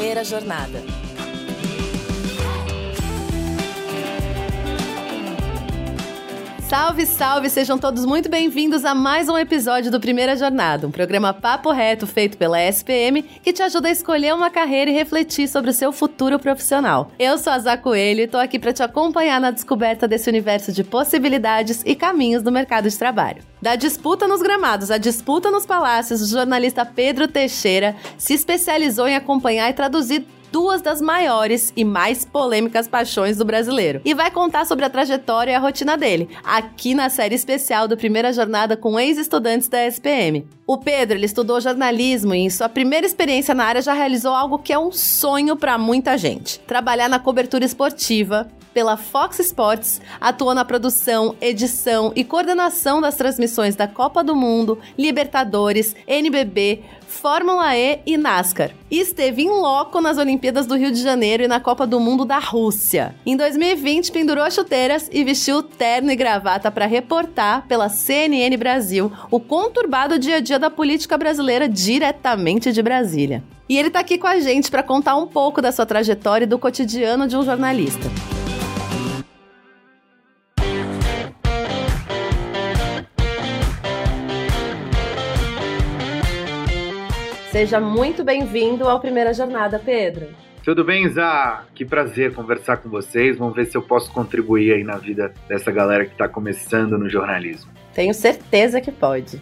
Primeira Jornada. Salve, salve! Sejam todos muito bem-vindos a mais um episódio do Primeira Jornada, um programa papo reto feito pela SPM que te ajuda a escolher uma carreira e refletir sobre o seu futuro profissional. Eu sou a Zá Coelho e tô aqui para te acompanhar na descoberta desse universo de possibilidades e caminhos do mercado de trabalho. Da disputa nos gramados à disputa nos palácios, o jornalista Pedro Teixeira se especializou em acompanhar e traduzir duas das maiores e mais polêmicas paixões do brasileiro. E vai contar sobre a trajetória e a rotina dele, aqui na série especial do Primeira Jornada com ex-estudantes da SPM. O Pedro, ele estudou jornalismo e em sua primeira experiência na área já realizou algo que é um sonho para muita gente: trabalhar na cobertura esportiva, pela Fox Sports, atuou na produção, edição e coordenação das transmissões da Copa do Mundo, Libertadores, NBB, Fórmula E e NASCAR. E esteve em loco nas Olimpíadas do Rio de Janeiro e na Copa do Mundo da Rússia. Em 2020, pendurou as chuteiras e vestiu terno e gravata para reportar pela CNN Brasil o conturbado dia a dia da política brasileira diretamente de Brasília. E ele está aqui com a gente para contar um pouco da sua trajetória e do cotidiano de um jornalista. Seja muito bem-vindo ao Primeira Jornada, Pedro. Tudo bem, Zá? Que prazer conversar com vocês. Vamos ver se eu posso contribuir aí na vida dessa galera que está começando no jornalismo. Tenho certeza que pode.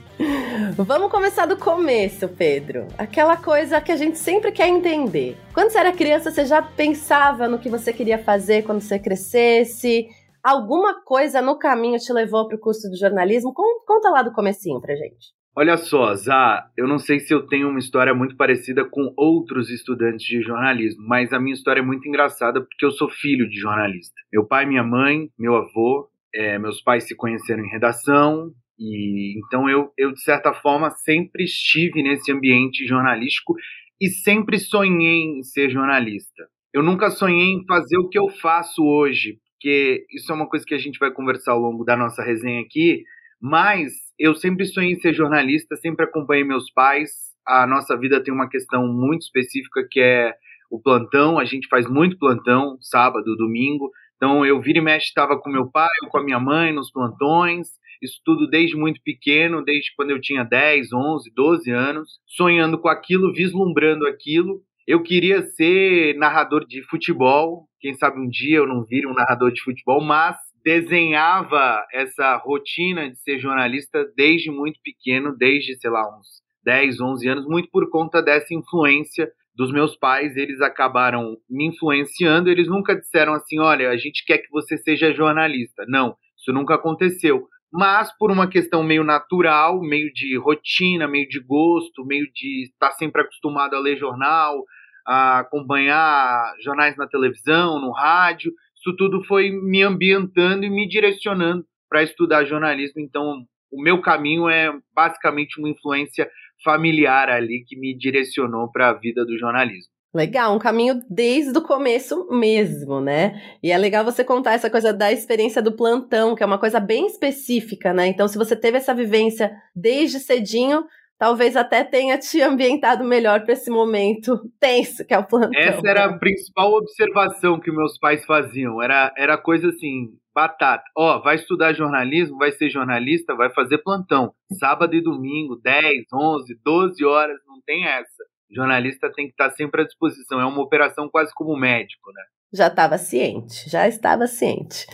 Vamos começar do começo, Pedro. Aquela coisa que a gente sempre quer entender. Quando você era criança, você já pensava no que você queria fazer quando você crescesse? Alguma coisa no caminho te levou para o curso de jornalismo? Conta lá do comecinho pra gente. Olha só, Zá, eu não sei se eu tenho uma história muito parecida com outros estudantes de jornalismo, mas a minha história é muito engraçada porque eu sou filho de jornalista. Meu pai, minha mãe, meu avô, é, meus pais se conheceram em redação, e então eu, eu, de certa forma, sempre estive nesse ambiente jornalístico e sempre sonhei em ser jornalista. Eu nunca sonhei em fazer o que eu faço hoje, porque isso é uma coisa que a gente vai conversar ao longo da nossa resenha aqui, mas eu sempre sonhei em ser jornalista, sempre acompanhei meus pais. A nossa vida tem uma questão muito específica que é o plantão. A gente faz muito plantão, sábado, domingo. Então eu vira e mexe estava com meu pai ou com a minha mãe nos plantões. Isso tudo desde muito pequeno, desde quando eu tinha 10, 11, 12 anos, sonhando com aquilo, vislumbrando aquilo. Eu queria ser narrador de futebol. Quem sabe um dia eu não vire um narrador de futebol, mas desenhava essa rotina de ser jornalista desde muito pequeno, desde, sei lá, uns 10, 11 anos, muito por conta dessa influência dos meus pais. Eles acabaram me influenciando, eles nunca disseram assim: olha, a gente quer que você seja jornalista. Não, isso nunca aconteceu. Mas por uma questão meio natural, meio de rotina, meio de gosto, meio de estar sempre acostumado a ler jornal, a acompanhar jornais na televisão, no rádio, isso tudo foi me ambientando e me direcionando para estudar jornalismo. Então, o meu caminho é basicamente uma influência familiar ali que me direcionou para a vida do jornalismo. Legal, um caminho desde o começo mesmo, né? E é legal você contar essa coisa da experiência do plantão, que é uma coisa bem específica, né? Então, se você teve essa vivência desde cedinho, talvez até tenha te ambientado melhor para esse momento tenso que é o plantão. Essa era a principal observação que meus pais faziam. Era, era coisa assim, batata. Ó, vai estudar jornalismo, vai ser jornalista, vai fazer plantão. Sábado e domingo, 10, 11, 12 horas, não tem essa. O jornalista tem que estar sempre à disposição. É uma operação quase como médico, né? Já estava ciente, já estava ciente.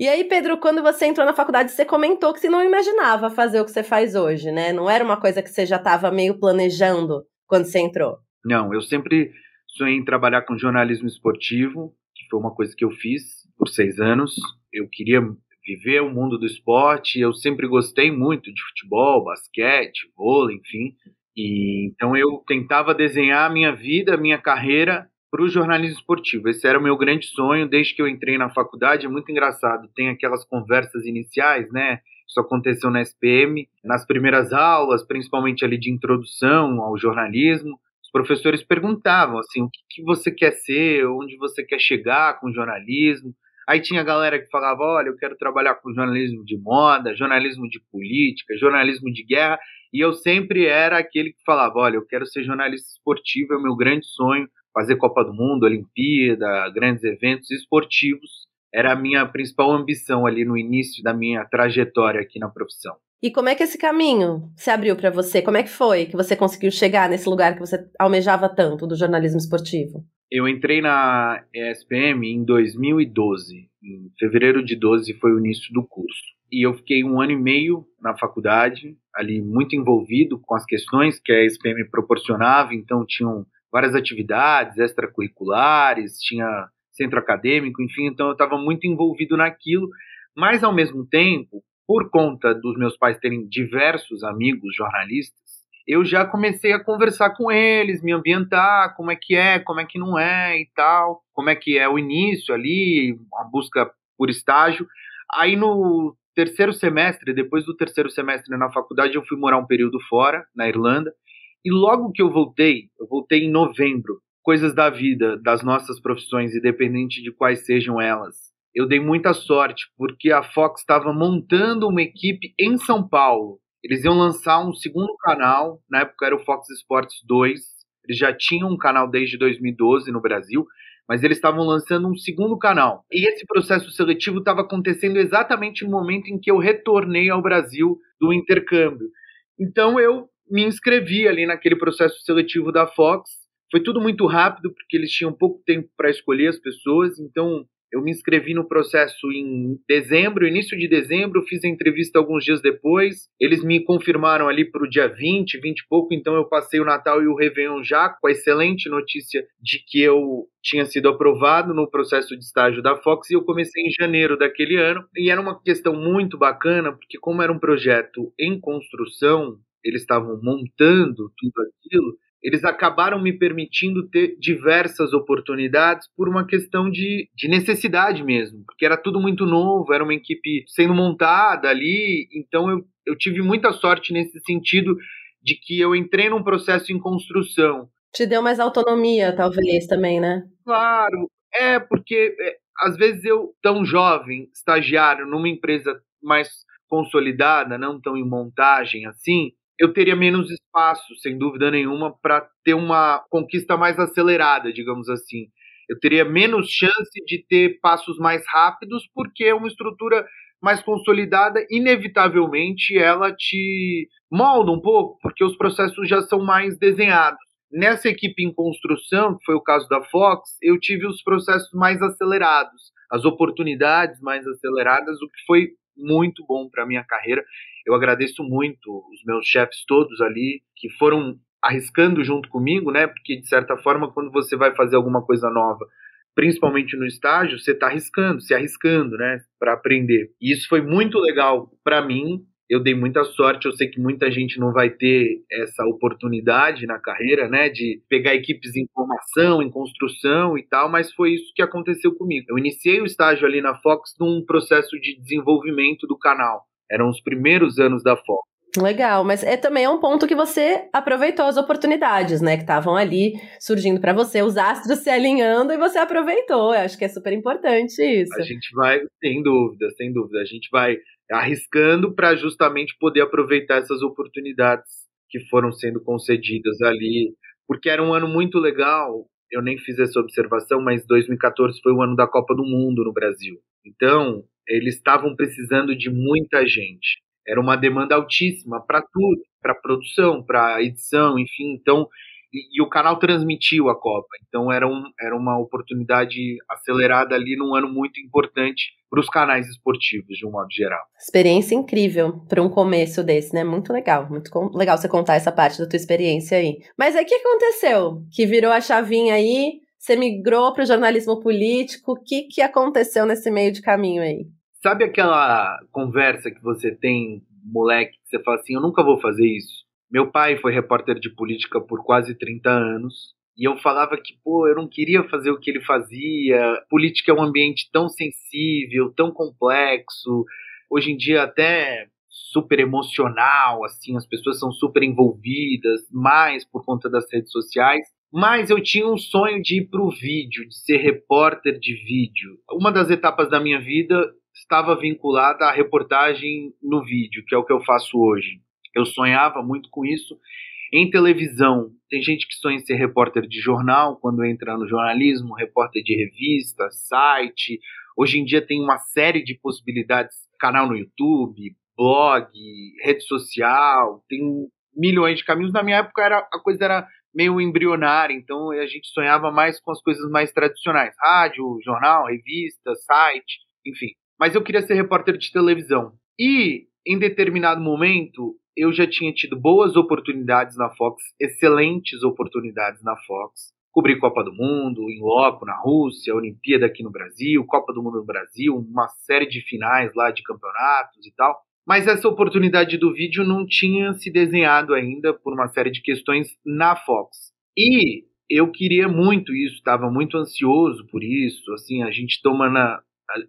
E aí, Pedro, quando você entrou na faculdade, você comentou que você não imaginava fazer o que você faz hoje, né? Não era uma coisa que você já estava meio planejando quando você entrou. Não, eu sempre sonhei em trabalhar com jornalismo esportivo, que foi uma coisa que eu fiz por seis anos. Eu queria viver o mundo do esporte, eu sempre gostei muito de futebol, basquete, vôlei, enfim. E então eu tentava desenhar a minha vida, a minha carreira para o jornalismo esportivo. Esse era o meu grande sonho desde que eu entrei na faculdade. É muito engraçado, tem aquelas conversas iniciais, né? Isso aconteceu na SPM, nas primeiras aulas, principalmente ali de introdução ao jornalismo. Os professores perguntavam assim, o que, que você quer ser, onde você quer chegar com o jornalismo. Aí tinha galera que falava, olha, eu quero trabalhar com jornalismo de moda, jornalismo de política, jornalismo de guerra, e eu sempre era aquele que falava, olha, eu quero ser jornalista esportivo, é o meu grande sonho, fazer Copa do Mundo, Olimpíada, grandes eventos esportivos era a minha principal ambição ali no início da minha trajetória aqui na profissão. E como é que esse caminho se abriu para você? Como é que foi que você conseguiu chegar nesse lugar que você almejava tanto do jornalismo esportivo? Eu entrei na ESPM em 2012. Em fevereiro de 12 foi o início do curso. E eu fiquei um ano e meio na faculdade, ali muito envolvido com as questões que a ESPM proporcionava. Então tinham várias atividades extracurriculares, tinha centro acadêmico, enfim, então eu estava muito envolvido naquilo, mas ao mesmo tempo, por conta dos meus pais terem diversos amigos jornalistas, eu já comecei a conversar com eles, me ambientar, como é que é, como é que não é e tal, como é que é o início ali, a busca por estágio. Aí no terceiro semestre, depois do terceiro semestre na faculdade, eu fui morar um período fora, na Irlanda, e logo que eu voltei, eu voltei em novembro coisas da vida, das nossas profissões, independente de quais sejam elas. Eu dei muita sorte, porque a Fox estava montando uma equipe em São Paulo. Eles iam lançar um segundo canal, na época era o Fox Sports 2. Eles já tinham um canal desde 2012 no Brasil, mas eles estavam lançando um segundo canal. E esse processo seletivo estava acontecendo exatamente no momento em que eu retornei ao Brasil do intercâmbio. Então eu me inscrevi ali naquele processo seletivo da Fox foi tudo muito rápido, porque eles tinham pouco tempo para escolher as pessoas, então eu me inscrevi no processo em dezembro, início de dezembro, fiz a entrevista alguns dias depois. Eles me confirmaram ali para o dia 20, 20 e pouco, então eu passei o Natal e o Réveillon já com a excelente notícia de que eu tinha sido aprovado no processo de estágio da Fox e eu comecei em janeiro daquele ano. E era uma questão muito bacana, porque como era um projeto em construção, eles estavam montando tudo aquilo, eles acabaram me permitindo ter diversas oportunidades por uma questão de, de necessidade mesmo, porque era tudo muito novo, era uma equipe sendo montada ali, então eu, eu tive muita sorte nesse sentido de que eu entrei num processo em construção. Te deu mais autonomia, talvez, também, né? Claro, é, porque é, às vezes eu, tão jovem, estagiário numa empresa mais consolidada, não tão em montagem assim, eu teria menos espaço, sem dúvida nenhuma, para ter uma conquista mais acelerada, digamos assim. Eu teria menos chance de ter passos mais rápidos, porque é uma estrutura mais consolidada, inevitavelmente ela te molda um pouco, porque os processos já são mais desenhados. Nessa equipe em construção, que foi o caso da Fox, eu tive os processos mais acelerados, as oportunidades mais aceleradas, o que foi muito bom para minha carreira. Eu agradeço muito os meus chefes todos ali que foram arriscando junto comigo, né? Porque de certa forma, quando você vai fazer alguma coisa nova, principalmente no estágio, você está arriscando, se arriscando, né, para aprender. E isso foi muito legal para mim. Eu dei muita sorte. Eu sei que muita gente não vai ter essa oportunidade na carreira, né, de pegar equipes em formação, em construção e tal, mas foi isso que aconteceu comigo. Eu iniciei o estágio ali na Fox num processo de desenvolvimento do canal. Eram os primeiros anos da Fox. Legal, mas é também é um ponto que você aproveitou as oportunidades, né, que estavam ali surgindo para você, os astros se alinhando e você aproveitou. Eu acho que é super importante isso. A gente vai, sem dúvida, sem dúvida, a gente vai arriscando para justamente poder aproveitar essas oportunidades que foram sendo concedidas ali, porque era um ano muito legal. Eu nem fiz essa observação, mas 2014 foi o ano da Copa do Mundo no Brasil. Então, eles estavam precisando de muita gente. Era uma demanda altíssima para tudo, para produção, para edição, enfim. Então, e, e, o canal transmitiu a Copa. Então era, um, era uma oportunidade acelerada ali num ano muito importante para os canais esportivos, de um modo geral. Experiência incrível para um começo desse, né? Muito legal. Muito legal você contar essa parte da tua experiência aí. Mas aí o que aconteceu? Que virou a chavinha aí, você migrou para o jornalismo político. O que, que aconteceu nesse meio de caminho aí? Sabe aquela conversa que você tem, moleque, que você fala assim: eu nunca vou fazer isso? Meu pai foi repórter de política por quase 30 anos. E eu falava que, pô, eu não queria fazer o que ele fazia. Política é um ambiente tão sensível, tão complexo. Hoje em dia, até super emocional, assim, as pessoas são super envolvidas, mais por conta das redes sociais. Mas eu tinha um sonho de ir para o vídeo, de ser repórter de vídeo. Uma das etapas da minha vida estava vinculada à reportagem no vídeo, que é o que eu faço hoje. Eu sonhava muito com isso Em televisão, tem gente que sonha em ser repórter de jornal quando entra no jornalismo, repórter de revista, site. Hoje em dia tem uma série de possibilidades, canal no YouTube, blog, rede social, tem milhões de caminhos. Na minha época era, a coisa era meio embrionária, então a gente sonhava mais com as coisas mais tradicionais: rádio, jornal, revista, site, enfim. Mas eu queria ser repórter de televisão. E em determinado momento eu já tinha tido boas oportunidades na Fox, excelentes oportunidades na Fox. Cobri Copa do Mundo, em loco na Rússia, Olimpíada aqui no Brasil, Copa do Mundo no Brasil, uma série de finais lá de campeonatos e tal. Mas essa oportunidade do vídeo não tinha se desenhado ainda por uma série de questões na Fox. E eu queria muito isso, estava muito ansioso por isso. Assim, a gente toma na,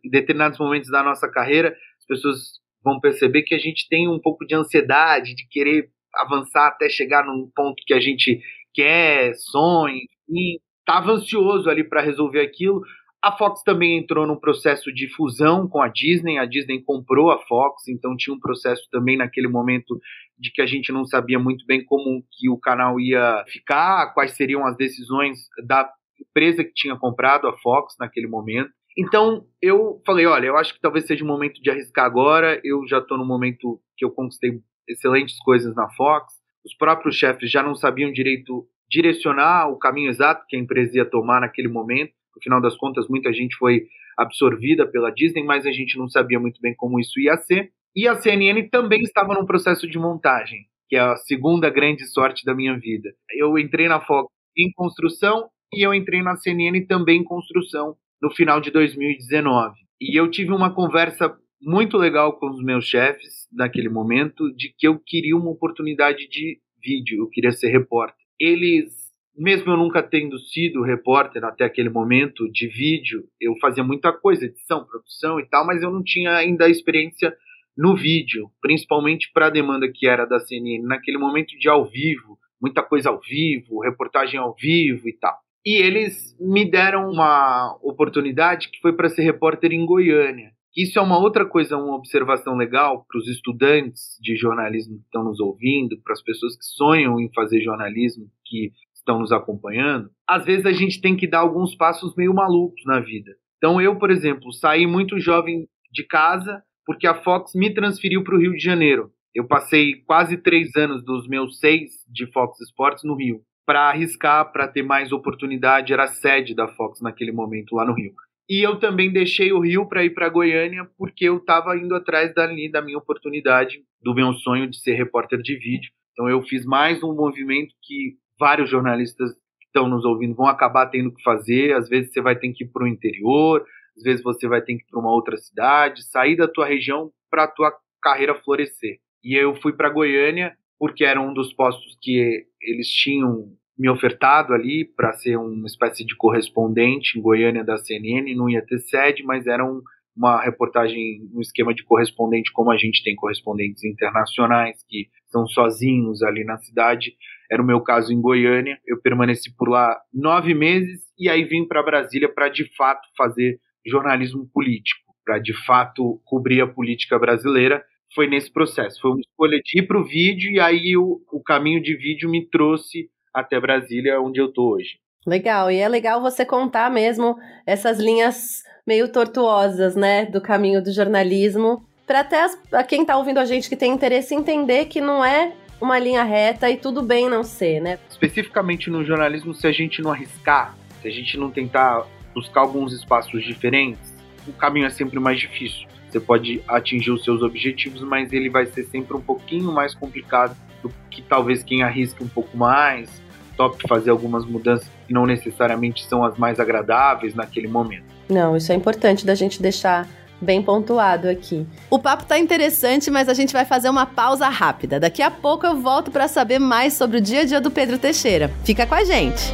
em determinados momentos da nossa carreira, as pessoas vão perceber que a gente tem um pouco de ansiedade de querer avançar até chegar num ponto que a gente quer, sonha, e estava ansioso ali para resolver aquilo. A Fox também entrou num processo de fusão com a Disney. A Disney comprou a Fox, então tinha um processo também naquele momento de que a gente não sabia muito bem como que o canal ia ficar, quais seriam as decisões da empresa que tinha comprado a Fox naquele momento. Então eu falei, olha, eu acho que talvez seja o momento de arriscar agora. Eu já estou no momento que eu conquistei excelentes coisas na Fox. Os próprios chefes já não sabiam direito direcionar o caminho exato que a empresa ia tomar naquele momento. No final das contas, muita gente foi absorvida pela Disney, mas a gente não sabia muito bem como isso ia ser. E a CNN também estava num processo de montagem, que é a segunda grande sorte da minha vida. Eu entrei na Fox em construção e eu entrei na CNN também em construção no final de 2019. E eu tive uma conversa muito legal com os meus chefes naquele momento de que eu queria uma oportunidade de vídeo, eu queria ser repórter. Eles mesmo eu nunca tendo sido repórter até aquele momento de vídeo, eu fazia muita coisa, edição, produção e tal, mas eu não tinha ainda a experiência no vídeo, principalmente para a demanda que era da CNN, naquele momento de ao vivo, muita coisa ao vivo, reportagem ao vivo e tal. E eles me deram uma oportunidade que foi para ser repórter em Goiânia. Isso é uma outra coisa, uma observação legal para os estudantes de jornalismo que estão nos ouvindo, para as pessoas que sonham em fazer jornalismo, que estão nos acompanhando, às vezes a gente tem que dar alguns passos meio malucos na vida. Então eu, por exemplo, saí muito jovem de casa porque a Fox me transferiu para o Rio de Janeiro. Eu passei quase três anos dos meus seis de Fox Sports no Rio para arriscar, para ter mais oportunidade. Era sede da Fox naquele momento lá no Rio. E eu também deixei o Rio para ir para Goiânia porque eu estava indo atrás dali da minha oportunidade, do meu sonho de ser repórter de vídeo. Então eu fiz mais um movimento que vários jornalistas que estão nos ouvindo vão acabar tendo que fazer. Às vezes você vai ter que ir para o interior, às vezes você vai ter que ir para uma outra cidade, sair da tua região para a tua carreira florescer. E eu fui para Goiânia porque era um dos postos que eles tinham me ofertado ali para ser uma espécie de correspondente em Goiânia da CNN. Não ia ter sede, mas era um, uma reportagem um esquema de correspondente, como a gente tem correspondentes internacionais que são sozinhos ali na cidade. Era o meu caso em Goiânia. Eu permaneci por lá nove meses e aí vim para Brasília para de fato fazer jornalismo político, para de fato cobrir a política brasileira. Foi nesse processo. Foi uma escolha de ir para o vídeo e aí o, o caminho de vídeo me trouxe até Brasília, onde eu estou hoje. Legal, e é legal você contar mesmo essas linhas meio tortuosas, né, do caminho do jornalismo, para até as, quem está ouvindo a gente que tem interesse entender que não é uma linha reta e tudo bem não ser, né? Especificamente no jornalismo, se a gente não arriscar, se a gente não tentar buscar alguns espaços diferentes, o caminho é sempre mais difícil. Você pode atingir os seus objetivos, mas ele vai ser sempre um pouquinho mais complicado do que talvez quem arrisca um pouco mais, top fazer algumas mudanças que não necessariamente são as mais agradáveis naquele momento. Não, isso é importante da gente deixar bem pontuado aqui. O papo tá interessante, mas a gente vai fazer uma pausa rápida. Daqui a pouco eu volto para saber mais sobre o dia a dia do Pedro Teixeira. Fica com a gente.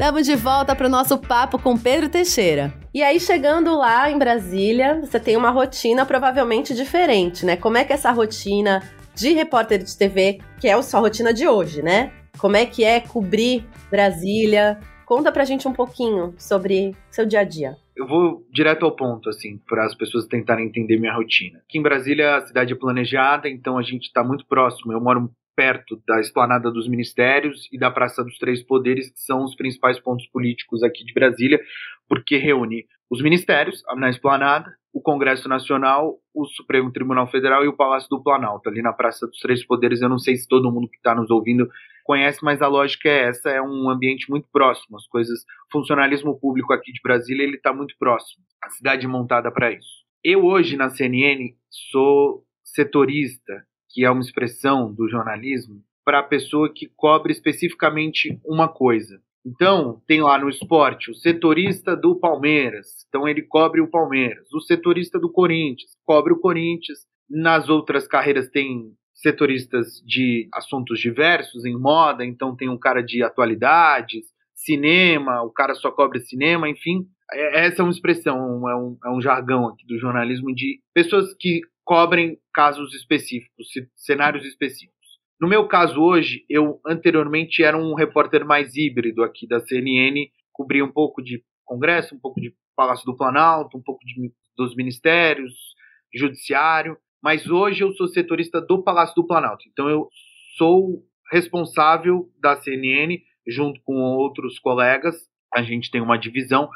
Estamos de volta para o nosso papo com Pedro Teixeira. E aí, chegando lá em Brasília, você tem uma rotina provavelmente diferente, né? Como é que é essa rotina de repórter de TV, que é a sua rotina de hoje, né? Como é que é cobrir Brasília? Conta pra gente um pouquinho sobre seu dia a dia. Eu vou direto ao ponto, assim, para as pessoas tentarem entender minha rotina. Aqui em Brasília, a cidade é planejada, então a gente está muito próximo. Eu moro perto da esplanada dos ministérios e da Praça dos Três Poderes, que são os principais pontos políticos aqui de Brasília, porque reúne os ministérios na esplanada, o Congresso Nacional, o Supremo Tribunal Federal e o Palácio do Planalto, ali na Praça dos Três Poderes. Eu não sei se todo mundo que está nos ouvindo conhece, mas a lógica é essa, é um ambiente muito próximo. As coisas, o funcionalismo público aqui de Brasília, ele está muito próximo. A cidade montada para isso. Eu hoje na CNN sou setorista que é uma expressão do jornalismo, para a pessoa que cobre especificamente uma coisa. Então, tem lá no esporte o setorista do Palmeiras, então ele cobre o Palmeiras. O setorista do Corinthians, cobre o Corinthians. Nas outras carreiras tem setoristas de assuntos diversos, em moda, então tem um cara de atualidades, cinema, o cara só cobre cinema, enfim. É, essa é uma expressão, é um, é um jargão aqui do jornalismo de pessoas que cobrem casos específicos, cenários específicos. No meu caso hoje, eu anteriormente era um repórter mais híbrido aqui da CNN, cobria um pouco de Congresso, um pouco de Palácio do Planalto, um pouco de, dos ministérios, judiciário, mas hoje eu sou setorista do Palácio do Planalto. Então eu sou responsável da CNN junto com outros colegas, a gente tem uma divisão,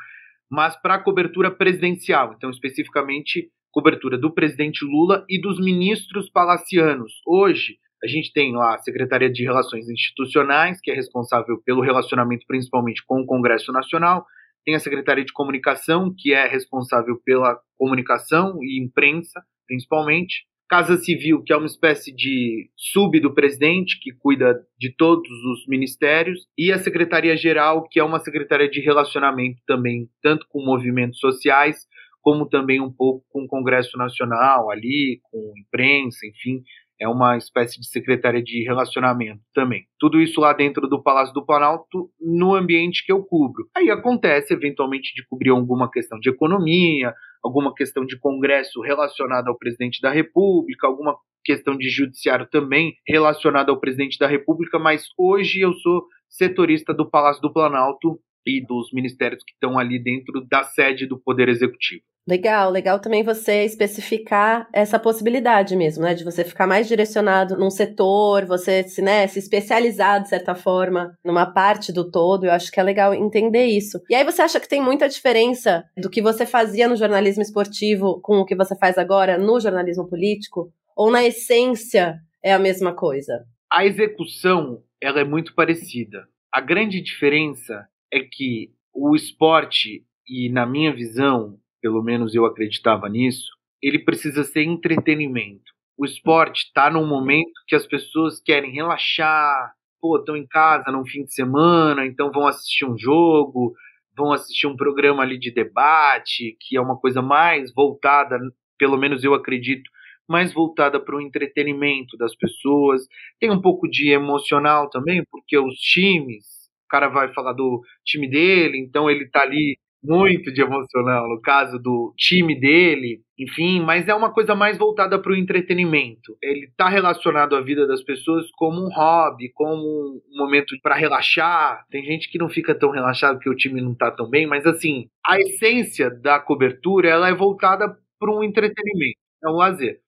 mas para cobertura presidencial, então especificamente cobertura do presidente Lula e dos ministros palacianos. Hoje, a gente tem lá a Secretaria de Relações Institucionais, que é responsável pelo relacionamento principalmente com o Congresso Nacional, tem a Secretaria de Comunicação, que é responsável pela comunicação e imprensa, principalmente. Casa Civil, que é uma espécie de sub do presidente, que cuida de todos os ministérios, e a Secretaria-Geral, que é uma secretaria de relacionamento também, tanto com movimentos sociais como também um pouco com o Congresso Nacional ali, com imprensa, enfim, é uma espécie de secretaria de relacionamento também. Tudo isso lá dentro do Palácio do Planalto, no ambiente que eu cubro. Aí acontece, eventualmente, de cobrir alguma questão de economia, alguma questão de congresso relacionada ao presidente da República, alguma questão de judiciário também relacionada ao presidente da República, mas hoje eu sou setorista do Palácio do Planalto e dos ministérios que estão ali dentro da sede do Poder Executivo. Legal, legal também você especificar essa possibilidade mesmo, né? De você ficar mais direcionado num setor, você se, né, se especializar de certa forma numa parte do todo. Eu acho que é legal entender isso. E aí você acha que tem muita diferença do que você fazia no jornalismo esportivo com o que você faz agora no jornalismo político? Ou na essência é a mesma coisa? A execução ela é muito parecida. A grande diferença é que o esporte, e na minha visão, pelo menos eu acreditava nisso, ele precisa ser entretenimento. O esporte está num momento que as pessoas querem relaxar, pô, estão em casa no fim de semana, então vão assistir um jogo, vão assistir um programa ali de debate, que é uma coisa mais voltada, pelo menos eu acredito, mais voltada para o entretenimento das pessoas. Tem um pouco de emocional também, porque os times, o cara vai falar do time dele, então ele está ali muito de emocional, no caso do time dele, enfim, mas é uma coisa mais voltada para o entretenimento. Ele está relacionado à vida das pessoas como um hobby, como um momento para relaxar. Tem gente que não fica tão relaxado porque o time não está tão bem, mas assim, a essência da cobertura ela é voltada para um entretenimento, é um lazer.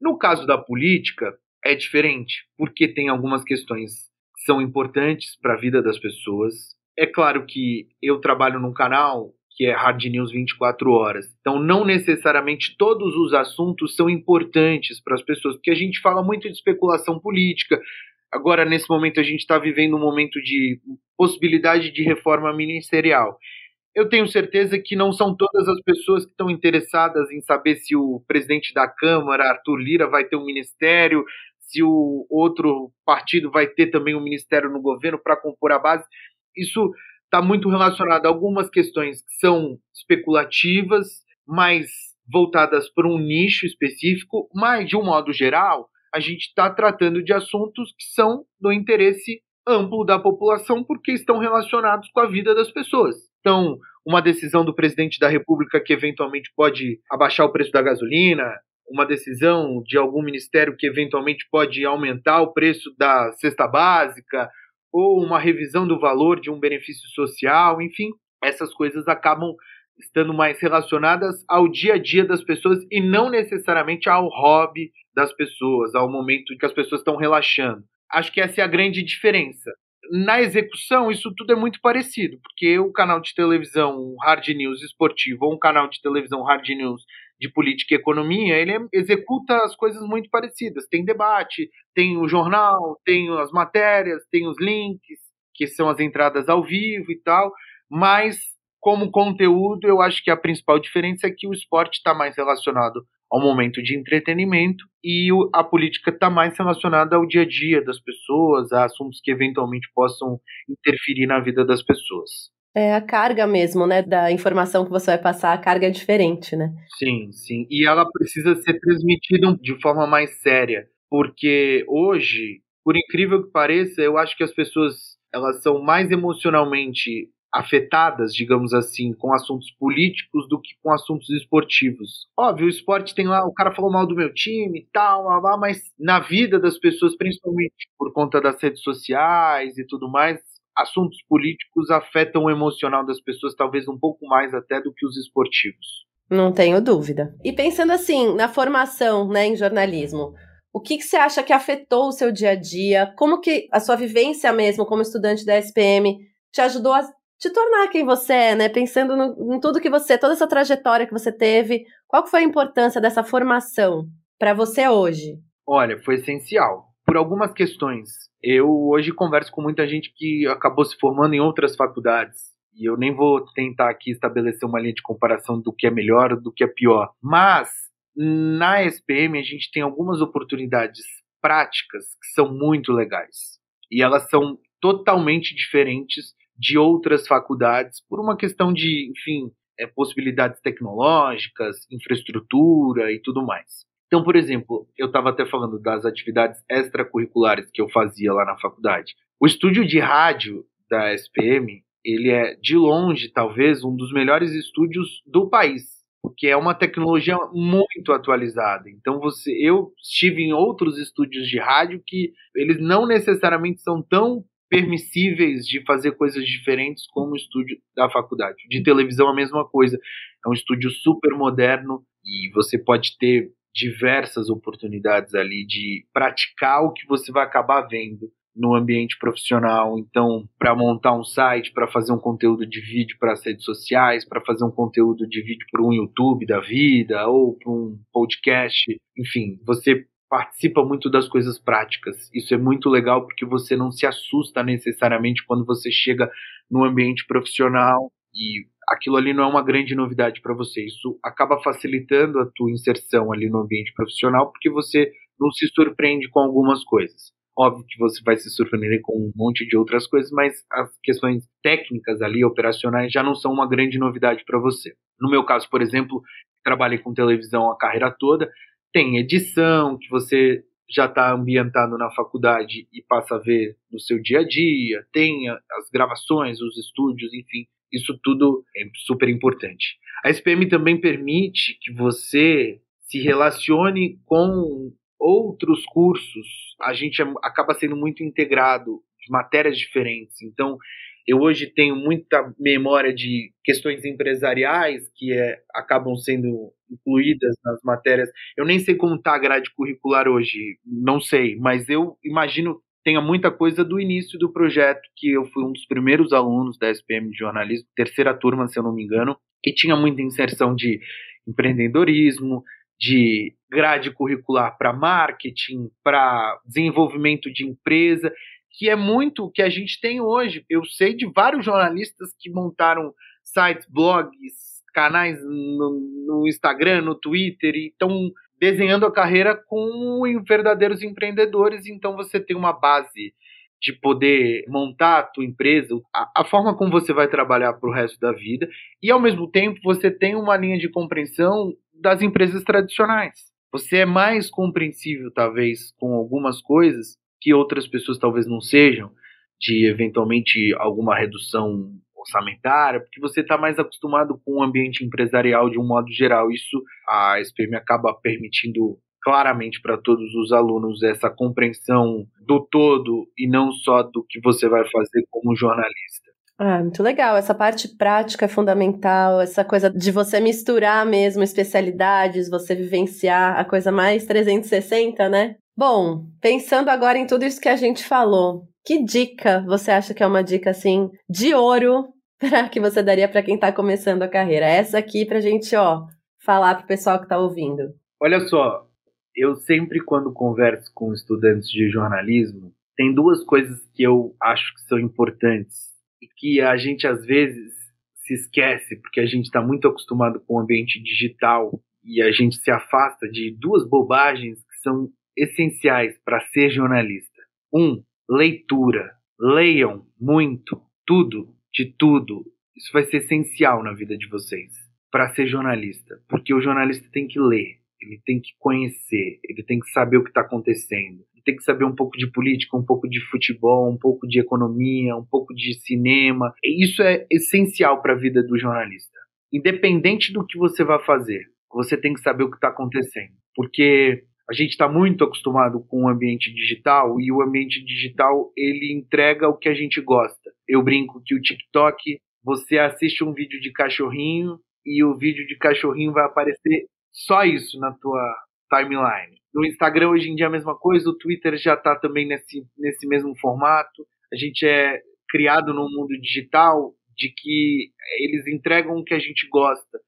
No caso da política, é diferente, porque tem algumas questões que são importantes para a vida das pessoas, é claro que eu trabalho num canal que é Hard News 24 horas. Então, não necessariamente todos os assuntos são importantes para as pessoas, porque a gente fala muito de especulação política. Agora, nesse momento, a gente está vivendo um momento de possibilidade de reforma ministerial. Eu tenho certeza que não são todas as pessoas que estão interessadas em saber se o presidente da Câmara, Arthur Lira, vai ter um ministério, se o outro partido vai ter também um ministério no governo para compor a base. Isso está muito relacionado a algumas questões que são especulativas, mais voltadas para um nicho específico, mas, de um modo geral, a gente está tratando de assuntos que são do interesse amplo da população porque estão relacionados com a vida das pessoas. Então, uma decisão do presidente da República que eventualmente pode abaixar o preço da gasolina, uma decisão de algum ministério que eventualmente pode aumentar o preço da cesta básica, ou uma revisão do valor de um benefício social, enfim, essas coisas acabam estando mais relacionadas ao dia a dia das pessoas e não necessariamente ao hobby das pessoas, ao momento que as pessoas estão relaxando. Acho que essa é a grande diferença. Na execução, isso tudo é muito parecido, porque o canal de televisão Hard News esportivo ou um canal de televisão Hard News de política e economia, ele executa as coisas muito parecidas. Tem debate, tem o jornal, tem as matérias, tem os links, que são as entradas ao vivo e tal, mas como conteúdo, eu acho que a principal diferença é que o esporte está mais relacionado ao momento de entretenimento e a política está mais relacionada ao dia a dia das pessoas, a assuntos que eventualmente possam interferir na vida das pessoas. É a carga mesmo, né, da informação que você vai passar, a carga é diferente, né? Sim, sim. E ela precisa ser transmitida de forma mais séria, porque hoje, por incrível que pareça, eu acho que as pessoas elas são mais emocionalmente afetadas, digamos assim, com assuntos políticos do que com assuntos esportivos. Óbvio, o esporte tem lá, o cara falou mal do meu time e tal, mas na vida das pessoas, principalmente por conta das redes sociais e tudo mais, assuntos políticos afetam o emocional das pessoas talvez um pouco mais até do que os esportivos. Não tenho dúvida. E pensando assim, na formação, né, em jornalismo, o que, que você acha que afetou o seu dia a dia? Como que a sua vivência mesmo como estudante da SPM te ajudou a te tornar quem você é, né? Pensando no, em tudo que você, toda essa trajetória que você teve, qual foi a importância dessa formação para você hoje? Olha, foi essencial por algumas questões. Eu hoje converso com muita gente que acabou se formando em outras faculdades. E eu nem vou tentar aqui estabelecer uma linha de comparação do que é melhor do que é pior. Mas na SPM a gente tem algumas oportunidades práticas que são muito legais. E elas são totalmente diferentes de outras faculdades por uma questão de, enfim, é, possibilidades tecnológicas, infraestrutura e tudo mais. Então, por exemplo, eu estava até falando das atividades extracurriculares que eu fazia lá na faculdade. O estúdio de rádio da SPM, ele é de longe, talvez, um dos melhores estúdios do país, porque é uma tecnologia muito atualizada. Então, você, eu estive em outros estúdios de rádio que eles não necessariamente são tão permissíveis de fazer coisas diferentes como o estúdio da faculdade. De televisão a mesma coisa. É um estúdio super moderno e você pode ter diversas oportunidades ali de praticar o que você vai acabar vendo no ambiente profissional. Então, para montar um site, para fazer um conteúdo de vídeo para as redes sociais, para fazer um conteúdo de vídeo para um YouTube da vida ou para um podcast, enfim, você participa muito das coisas práticas. Isso é muito legal porque você não se assusta necessariamente quando você chega no ambiente profissional e aquilo ali não é uma grande novidade para você. Isso acaba facilitando a tua inserção ali no ambiente profissional, porque você não se surpreende com algumas coisas. Óbvio que você vai se surpreender com um monte de outras coisas, mas as questões técnicas ali, operacionais, já não são uma grande novidade para você. No meu caso, por exemplo, trabalhei com televisão a carreira toda, tem edição, que você já está ambientado na faculdade e passa a ver no seu dia a dia, tem as gravações, os estúdios, enfim. Isso tudo é super importante. A SPM também permite que você se relacione com outros cursos. A gente é, acaba sendo muito integrado de matérias diferentes. Então, eu hoje tenho muita memória de questões empresariais que é, acabam sendo incluídas nas matérias. Eu nem sei como está a grade curricular hoje, não sei, mas eu imagino tenha muita coisa do início do projeto, que eu fui um dos primeiros alunos da SPM de jornalismo, terceira turma, se eu não me engano, e tinha muita inserção de empreendedorismo, de grade curricular para marketing, para desenvolvimento de empresa, que é muito o que a gente tem hoje. Eu sei de vários jornalistas que montaram sites, blogs, canais no, no Instagram, no Twitter, e estão desenhando a carreira com verdadeiros empreendedores. Então você tem uma base de poder montar a tua empresa, a, a forma como você vai trabalhar para o resto da vida, e ao mesmo tempo você tem uma linha de compreensão das empresas tradicionais. Você é mais compreensível, talvez, com algumas coisas que outras pessoas talvez não sejam, de eventualmente alguma redução orçamentária, porque você está mais acostumado com o ambiente empresarial de um modo geral. Isso a SPM acaba permitindo claramente para todos os alunos essa compreensão do todo e não só do que você vai fazer como jornalista. Ah, muito legal. Essa parte prática é fundamental, essa coisa de você misturar mesmo especialidades, você vivenciar a coisa mais 360, né? Bom, pensando agora em tudo isso que a gente falou, que dica você acha que é uma dica assim de ouro para que você daria para quem está começando a carreira? Essa aqui para gente, ó, falar para o pessoal que está ouvindo. Olha só, eu sempre quando converso com estudantes de jornalismo, tem duas coisas que eu acho que são importantes e que a gente às vezes se esquece porque a gente está muito acostumado com o ambiente digital e a gente se afasta de duas bobagens que são essenciais para ser jornalista. Um, leitura. Leiam muito, tudo, de tudo. Isso vai ser essencial na vida de vocês para ser jornalista, porque o jornalista tem que ler, ele tem que conhecer, ele tem que saber o que está acontecendo, ele tem que saber um pouco de política, um pouco de futebol, um pouco de economia, um pouco de cinema. Isso é essencial para a vida do jornalista. Independente do que você vai fazer, você tem que saber o que está acontecendo, porque a gente está muito acostumado com o ambiente digital e o ambiente digital ele entrega o que a gente gosta. Eu brinco que o TikTok, você assiste um vídeo de cachorrinho e o vídeo de cachorrinho vai aparecer só isso na tua timeline. No Instagram hoje em dia é a mesma coisa, o Twitter já está também nesse, nesse mesmo formato. A gente é criado num mundo digital de que eles entregam o que a gente gosta.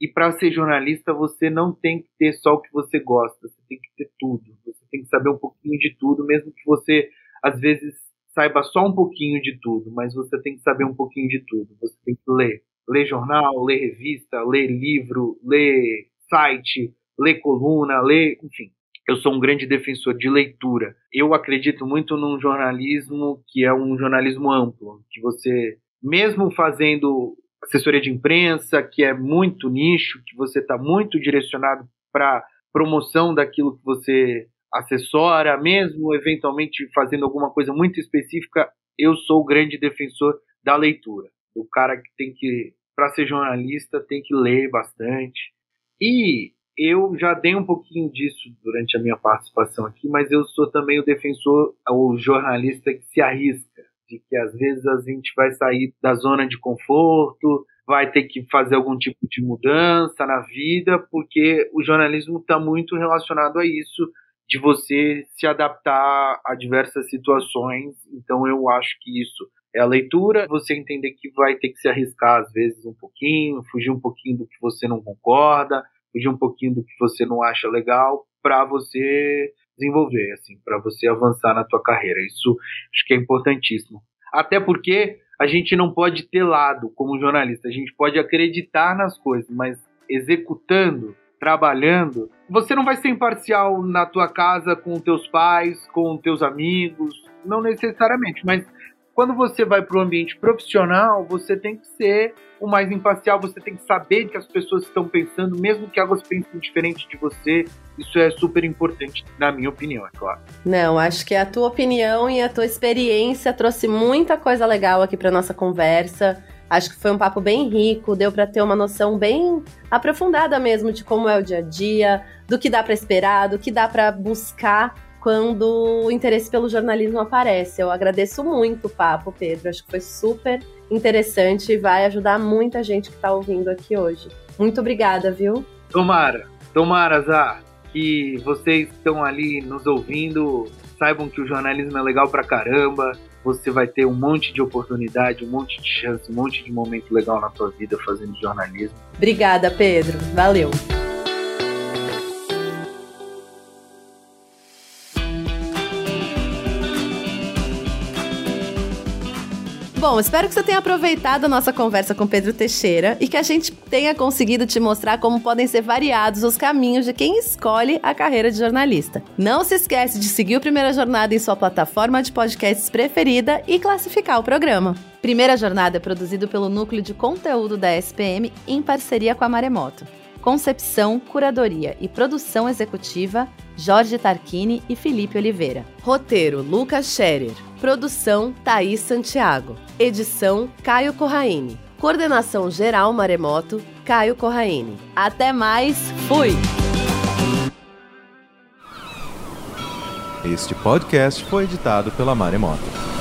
E para ser jornalista, você não tem que ter só o que você gosta, você tem que ter tudo. Você tem que saber um pouquinho de tudo, mesmo que você, às vezes, saiba só um pouquinho de tudo, mas você tem que saber um pouquinho de tudo. Você tem que ler. Ler jornal, ler revista, ler livro, ler site, ler coluna, ler. Enfim. Eu sou um grande defensor de leitura. Eu acredito muito num jornalismo que é um jornalismo amplo, que você, mesmo fazendo assessoria de imprensa, que é muito nicho, que você está muito direcionado para promoção daquilo que você assessora, mesmo eventualmente fazendo alguma coisa muito específica, eu sou o grande defensor da leitura. O cara que tem que, para ser jornalista, tem que ler bastante. E eu já dei um pouquinho disso durante a minha participação aqui, mas eu sou também o defensor, o jornalista que se arrisca de que às vezes a gente vai sair da zona de conforto, vai ter que fazer algum tipo de mudança na vida, porque o jornalismo está muito relacionado a isso, de você se adaptar a diversas situações. Então eu acho que isso é a leitura, você entender que vai ter que se arriscar às vezes um pouquinho, fugir um pouquinho do que você não concorda, fugir um pouquinho do que você não acha legal, para você desenvolver, assim, para você avançar na tua carreira. Isso acho que é importantíssimo. Até porque a gente não pode ter lado como jornalista, a gente pode acreditar nas coisas, mas executando, trabalhando, você não vai ser imparcial na tua casa com teus pais, com teus amigos, não necessariamente, mas quando você vai para o ambiente profissional, você tem que ser o mais imparcial, você tem que saber que as pessoas estão pensando, mesmo que elas pensem diferente de você. Isso é super importante, na minha opinião, é claro. Não, acho que a tua opinião e a tua experiência trouxe muita coisa legal aqui para nossa conversa. Acho que foi um papo bem rico, deu para ter uma noção bem aprofundada mesmo de como é o dia a dia, do que dá para esperar, do que dá para buscar quando o interesse pelo jornalismo aparece. Eu agradeço muito o papo, Pedro. Acho que foi super interessante e vai ajudar muita gente que está ouvindo aqui hoje. Muito obrigada, viu? Tomara, tomara, Zá, que vocês estão ali nos ouvindo saibam que o jornalismo é legal pra caramba. Você vai ter um monte de oportunidade, um monte de chance, um monte de momento legal na tua vida fazendo jornalismo. Obrigada, Pedro. Valeu. Bom, espero que você tenha aproveitado a nossa conversa com Pedro Teixeira e que a gente tenha conseguido te mostrar como podem ser variados os caminhos de quem escolhe a carreira de jornalista. Não se esquece de seguir o Primeira Jornada em sua plataforma de podcasts preferida e classificar o programa. Primeira Jornada é produzido pelo Núcleo de Conteúdo da SPM em parceria com a Maremoto. Concepção, curadoria e produção executiva, Jorge Tarquini e Felipe Oliveira. Roteiro, Lucas Scherer. Produção, Thaís Santiago. Edição, Caio Corraine. Coordenação geral Maremoto, Caio Corraine. Até mais, fui! Este podcast foi editado pela Maremoto.